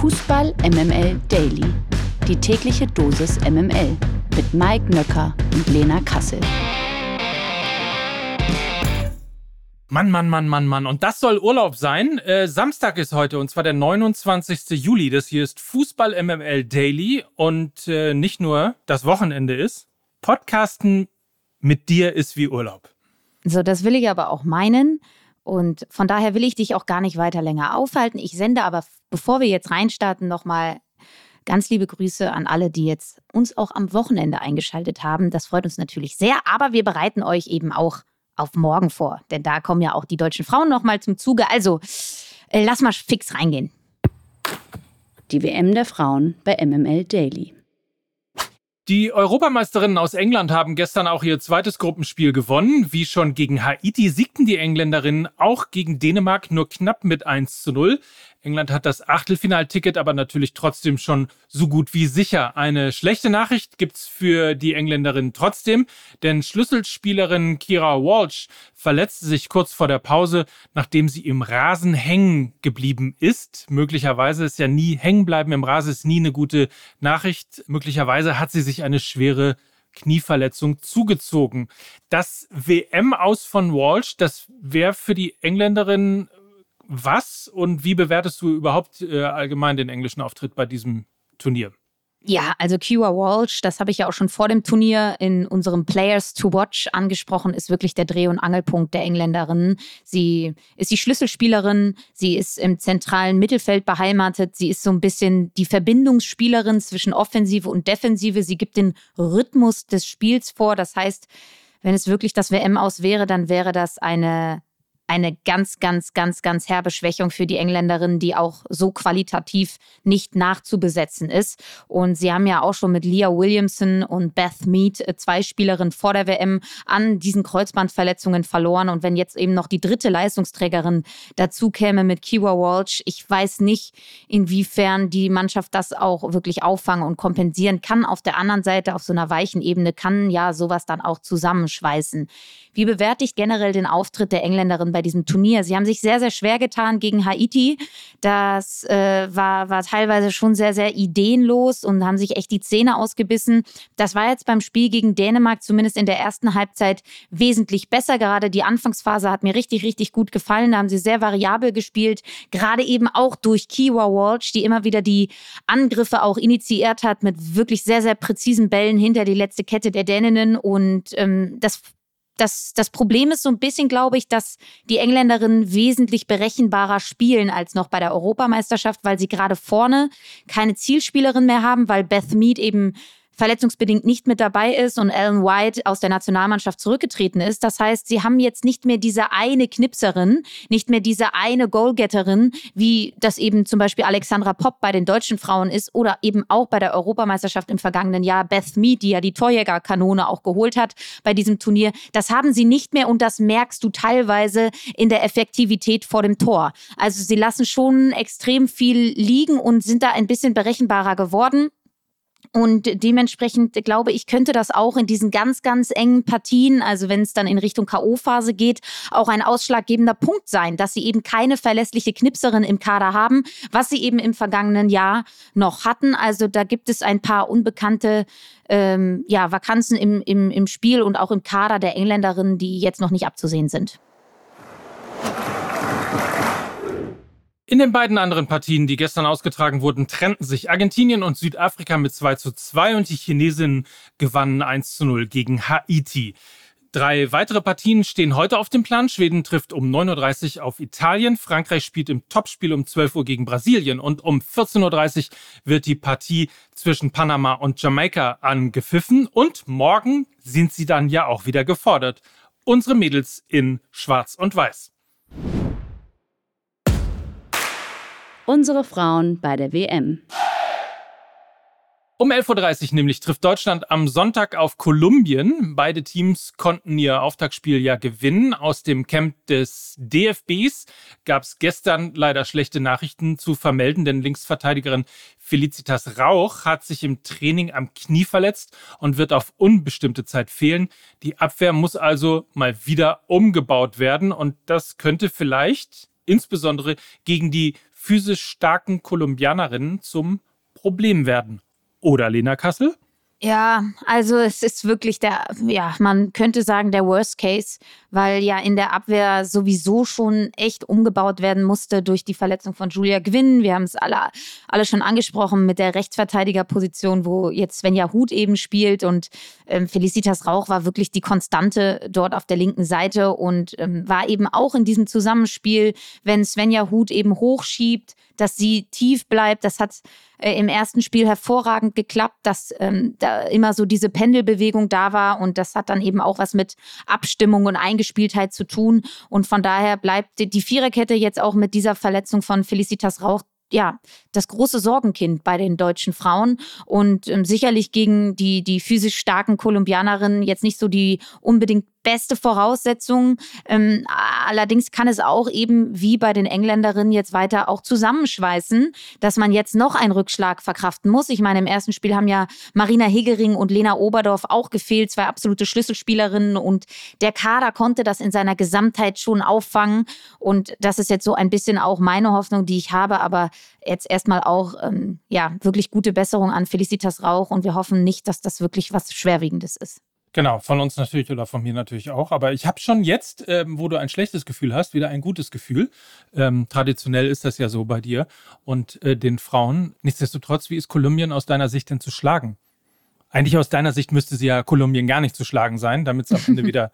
Fußball MML Daily. Die tägliche Dosis MML mit Mike Nöcker und Lena Kassel. Mann, Mann, Mann, Mann, Mann. Und das soll Urlaub sein. Äh, Samstag ist heute und zwar der 29. Juli. Das hier ist Fußball MML Daily und äh, nicht nur das Wochenende ist. Podcasten mit dir ist wie Urlaub. So, das will ich aber auch meinen. Und von daher will ich dich auch gar nicht weiter länger aufhalten. Ich sende aber, bevor wir jetzt reinstarten, nochmal ganz liebe Grüße an alle, die jetzt uns auch am Wochenende eingeschaltet haben. Das freut uns natürlich sehr, aber wir bereiten euch eben auch auf morgen vor, denn da kommen ja auch die deutschen Frauen nochmal zum Zuge. Also, äh, lass mal fix reingehen. Die WM der Frauen bei MML Daily. Die Europameisterinnen aus England haben gestern auch ihr zweites Gruppenspiel gewonnen. Wie schon gegen Haiti siegten die Engländerinnen auch gegen Dänemark nur knapp mit 1 zu 0. England hat das Achtelfinalticket aber natürlich trotzdem schon so gut wie sicher. Eine schlechte Nachricht gibt's für die Engländerin trotzdem, denn Schlüsselspielerin Kira Walsh verletzte sich kurz vor der Pause, nachdem sie im Rasen hängen geblieben ist. Möglicherweise ist ja nie hängen bleiben im Rasen ist nie eine gute Nachricht. Möglicherweise hat sie sich eine schwere Knieverletzung zugezogen. Das WM aus von Walsh, das wäre für die Engländerin was und wie bewertest du überhaupt äh, allgemein den englischen Auftritt bei diesem Turnier? Ja, also Kira Walsh, das habe ich ja auch schon vor dem Turnier in unserem Players to Watch angesprochen, ist wirklich der Dreh- und Angelpunkt der Engländerin. Sie ist die Schlüsselspielerin, sie ist im zentralen Mittelfeld beheimatet, sie ist so ein bisschen die Verbindungsspielerin zwischen Offensive und Defensive. Sie gibt den Rhythmus des Spiels vor. Das heißt, wenn es wirklich das WM aus wäre, dann wäre das eine eine ganz, ganz, ganz, ganz herbe Schwächung für die Engländerin, die auch so qualitativ nicht nachzubesetzen ist. Und sie haben ja auch schon mit Leah Williamson und Beth Mead äh, zwei Spielerinnen vor der WM an diesen Kreuzbandverletzungen verloren. Und wenn jetzt eben noch die dritte Leistungsträgerin dazu käme mit Kiwa Walsh, ich weiß nicht, inwiefern die Mannschaft das auch wirklich auffangen und kompensieren kann. Auf der anderen Seite, auf so einer weichen Ebene, kann ja sowas dann auch zusammenschweißen. Wie bewerte ich generell den Auftritt der Engländerin bei diesem Turnier? Sie haben sich sehr, sehr schwer getan gegen Haiti. Das äh, war, war teilweise schon sehr, sehr ideenlos und haben sich echt die Zähne ausgebissen. Das war jetzt beim Spiel gegen Dänemark zumindest in der ersten Halbzeit wesentlich besser. Gerade die Anfangsphase hat mir richtig, richtig gut gefallen. Da haben sie sehr variabel gespielt. Gerade eben auch durch Kiwa Walsh, die immer wieder die Angriffe auch initiiert hat mit wirklich sehr, sehr präzisen Bällen hinter die letzte Kette der Däninnen. Und ähm, das das, das Problem ist so ein bisschen, glaube ich, dass die Engländerinnen wesentlich berechenbarer spielen als noch bei der Europameisterschaft, weil sie gerade vorne keine Zielspielerin mehr haben, weil Beth Mead eben verletzungsbedingt nicht mit dabei ist und Ellen White aus der Nationalmannschaft zurückgetreten ist. Das heißt, sie haben jetzt nicht mehr diese eine Knipserin, nicht mehr diese eine Goalgetterin, wie das eben zum Beispiel Alexandra Popp bei den deutschen Frauen ist oder eben auch bei der Europameisterschaft im vergangenen Jahr Beth Mead, die ja die Torjägerkanone auch geholt hat bei diesem Turnier. Das haben sie nicht mehr und das merkst du teilweise in der Effektivität vor dem Tor. Also sie lassen schon extrem viel liegen und sind da ein bisschen berechenbarer geworden. Und dementsprechend glaube ich, könnte das auch in diesen ganz, ganz engen Partien, also wenn es dann in Richtung K.O.-Phase geht, auch ein ausschlaggebender Punkt sein, dass sie eben keine verlässliche Knipserin im Kader haben, was sie eben im vergangenen Jahr noch hatten. Also da gibt es ein paar unbekannte ähm, ja, Vakanzen im, im, im Spiel und auch im Kader der Engländerinnen, die jetzt noch nicht abzusehen sind. In den beiden anderen Partien, die gestern ausgetragen wurden, trennten sich Argentinien und Südafrika mit 2 zu 2 und die Chinesinnen gewannen 1 zu 0 gegen Haiti. Drei weitere Partien stehen heute auf dem Plan. Schweden trifft um 9.30 Uhr auf Italien. Frankreich spielt im Topspiel um 12 Uhr gegen Brasilien. Und um 14.30 Uhr wird die Partie zwischen Panama und Jamaika angepfiffen. Und morgen sind sie dann ja auch wieder gefordert. Unsere Mädels in Schwarz und Weiß. Unsere Frauen bei der WM. Um 11.30 Uhr nämlich trifft Deutschland am Sonntag auf Kolumbien. Beide Teams konnten ihr Auftaktspiel ja gewinnen. Aus dem Camp des DFBs gab es gestern leider schlechte Nachrichten zu vermelden, denn Linksverteidigerin Felicitas Rauch hat sich im Training am Knie verletzt und wird auf unbestimmte Zeit fehlen. Die Abwehr muss also mal wieder umgebaut werden und das könnte vielleicht insbesondere gegen die physisch starken Kolumbianerinnen zum Problem werden. Oder Lena Kassel? Ja, also es ist wirklich der, ja, man könnte sagen, der Worst Case, weil ja in der Abwehr sowieso schon echt umgebaut werden musste durch die Verletzung von Julia Gwynn. Wir haben es alle, alle schon angesprochen mit der Rechtsverteidigerposition, wo jetzt Svenja Huth eben spielt und ähm, Felicitas Rauch war wirklich die Konstante dort auf der linken Seite und ähm, war eben auch in diesem Zusammenspiel, wenn Svenja Huth eben hochschiebt, dass sie tief bleibt. Das hat äh, im ersten Spiel hervorragend geklappt, dass ähm, da immer so diese Pendelbewegung da war und das hat dann eben auch was mit Abstimmung und Eingespieltheit zu tun. Und von daher bleibt die Viererkette jetzt auch mit dieser Verletzung von Felicitas Rauch ja, das große Sorgenkind bei den deutschen Frauen und ähm, sicherlich gegen die, die physisch starken Kolumbianerinnen jetzt nicht so die unbedingt beste Voraussetzung. Ähm, allerdings kann es auch eben wie bei den Engländerinnen jetzt weiter auch zusammenschweißen, dass man jetzt noch einen Rückschlag verkraften muss. Ich meine, im ersten Spiel haben ja Marina Hegering und Lena Oberdorf auch gefehlt, zwei absolute Schlüsselspielerinnen und der Kader konnte das in seiner Gesamtheit schon auffangen und das ist jetzt so ein bisschen auch meine Hoffnung, die ich habe, aber jetzt erstmal auch ähm, ja wirklich gute Besserung an Felicitas Rauch und wir hoffen nicht, dass das wirklich was Schwerwiegendes ist. Genau, von uns natürlich oder von mir natürlich auch. Aber ich habe schon jetzt, ähm, wo du ein schlechtes Gefühl hast, wieder ein gutes Gefühl. Ähm, traditionell ist das ja so bei dir und äh, den Frauen. Nichtsdestotrotz, wie ist Kolumbien aus deiner Sicht denn zu schlagen? Eigentlich aus deiner Sicht müsste sie ja Kolumbien gar nicht zu schlagen sein, damit es am Ende wieder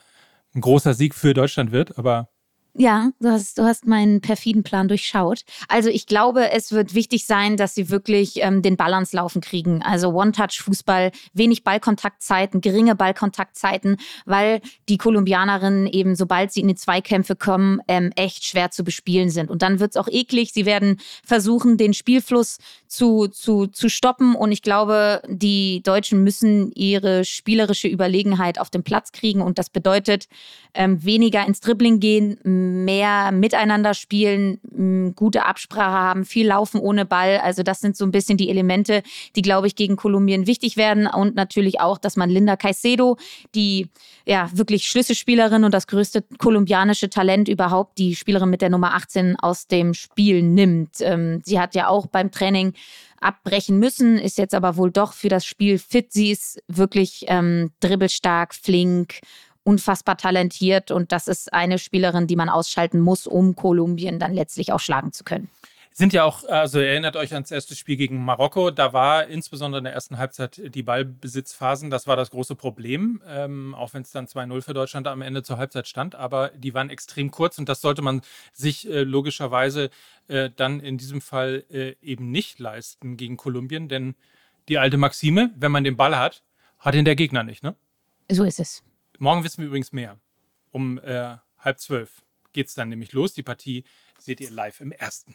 ein großer Sieg für Deutschland wird. Aber ja, du hast, du hast meinen perfiden Plan durchschaut. Also ich glaube, es wird wichtig sein, dass sie wirklich ähm, den Ball ans Laufen kriegen. Also One-Touch-Fußball, wenig Ballkontaktzeiten, geringe Ballkontaktzeiten, weil die Kolumbianerinnen eben, sobald sie in die Zweikämpfe kommen, ähm, echt schwer zu bespielen sind. Und dann wird es auch eklig. Sie werden versuchen, den Spielfluss zu, zu, zu stoppen. Und ich glaube, die Deutschen müssen ihre spielerische Überlegenheit auf den Platz kriegen. Und das bedeutet ähm, weniger ins Dribbling gehen, mehr miteinander spielen, gute Absprache haben, viel laufen ohne Ball. Also das sind so ein bisschen die Elemente, die, glaube ich, gegen Kolumbien wichtig werden. Und natürlich auch, dass man Linda Caicedo, die ja wirklich Schlüsselspielerin und das größte kolumbianische Talent überhaupt, die Spielerin mit der Nummer 18 aus dem Spiel nimmt. Ähm, sie hat ja auch beim Training abbrechen müssen, ist jetzt aber wohl doch für das Spiel fit. Sie ist wirklich ähm, dribbelstark, flink unfassbar talentiert und das ist eine Spielerin, die man ausschalten muss, um Kolumbien dann letztlich auch schlagen zu können. Sind ja auch, also erinnert euch ans erste Spiel gegen Marokko, da war insbesondere in der ersten Halbzeit die Ballbesitzphasen, das war das große Problem, ähm, auch wenn es dann 2-0 für Deutschland am Ende zur Halbzeit stand, aber die waren extrem kurz und das sollte man sich äh, logischerweise äh, dann in diesem Fall äh, eben nicht leisten gegen Kolumbien, denn die alte Maxime, wenn man den Ball hat, hat ihn der Gegner nicht, ne? So ist es. Morgen wissen wir übrigens mehr. Um äh, halb zwölf geht es dann nämlich los. Die Partie seht ihr live im ersten.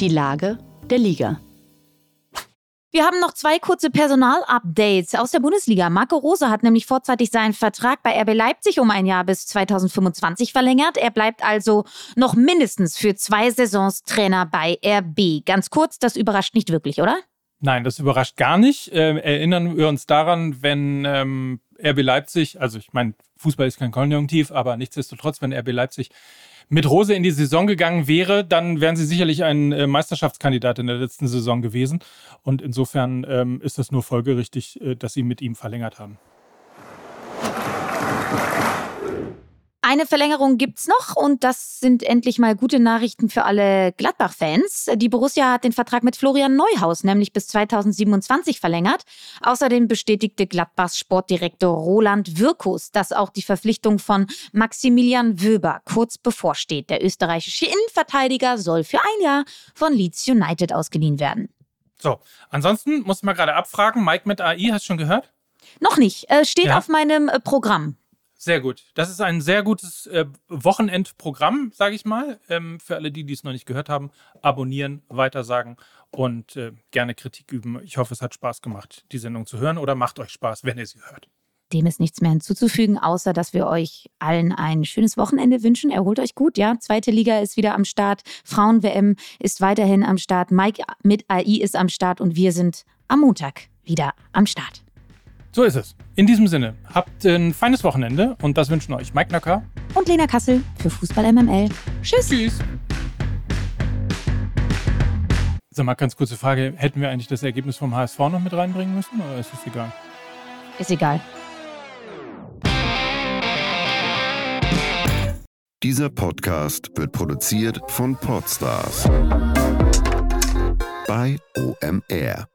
Die Lage der Liga. Wir haben noch zwei kurze Personalupdates aus der Bundesliga. Marco Rose hat nämlich vorzeitig seinen Vertrag bei RB Leipzig um ein Jahr bis 2025 verlängert. Er bleibt also noch mindestens für zwei Saisons Trainer bei RB. Ganz kurz, das überrascht nicht wirklich, oder? Nein, das überrascht gar nicht. Äh, erinnern wir uns daran, wenn ähm, RB Leipzig, also ich meine, Fußball ist kein Konjunktiv, aber nichtsdestotrotz, wenn RB Leipzig mit Rose in die Saison gegangen wäre, dann wären sie sicherlich ein äh, Meisterschaftskandidat in der letzten Saison gewesen. Und insofern ähm, ist das nur folgerichtig, äh, dass sie mit ihm verlängert haben. Eine Verlängerung gibt's noch und das sind endlich mal gute Nachrichten für alle Gladbach-Fans. Die Borussia hat den Vertrag mit Florian Neuhaus nämlich bis 2027 verlängert. Außerdem bestätigte Gladbachs Sportdirektor Roland Wirkus, dass auch die Verpflichtung von Maximilian Wöber kurz bevorsteht. Der österreichische Innenverteidiger soll für ein Jahr von Leeds United ausgeliehen werden. So, ansonsten muss man gerade abfragen, Mike mit AI, hast du schon gehört? Noch nicht, äh, steht ja. auf meinem Programm. Sehr gut. Das ist ein sehr gutes äh, Wochenendprogramm, sage ich mal. Ähm, für alle, die es noch nicht gehört haben, abonnieren, weitersagen und äh, gerne Kritik üben. Ich hoffe, es hat Spaß gemacht, die Sendung zu hören oder macht euch Spaß, wenn ihr sie hört. Dem ist nichts mehr hinzuzufügen, außer dass wir euch allen ein schönes Wochenende wünschen. Erholt euch gut, ja. Zweite Liga ist wieder am Start. Frauen-WM ist weiterhin am Start. Mike mit AI ist am Start und wir sind am Montag wieder am Start. So ist es. In diesem Sinne, habt ein feines Wochenende und das wünschen euch Mike Nöcker und Lena Kassel für Fußball MML. Tschüss. Tschüss. Sag mal, ganz kurze Frage. Hätten wir eigentlich das Ergebnis vom HSV noch mit reinbringen müssen oder ist es egal? Ist egal. Dieser Podcast wird produziert von Podstars bei OMR.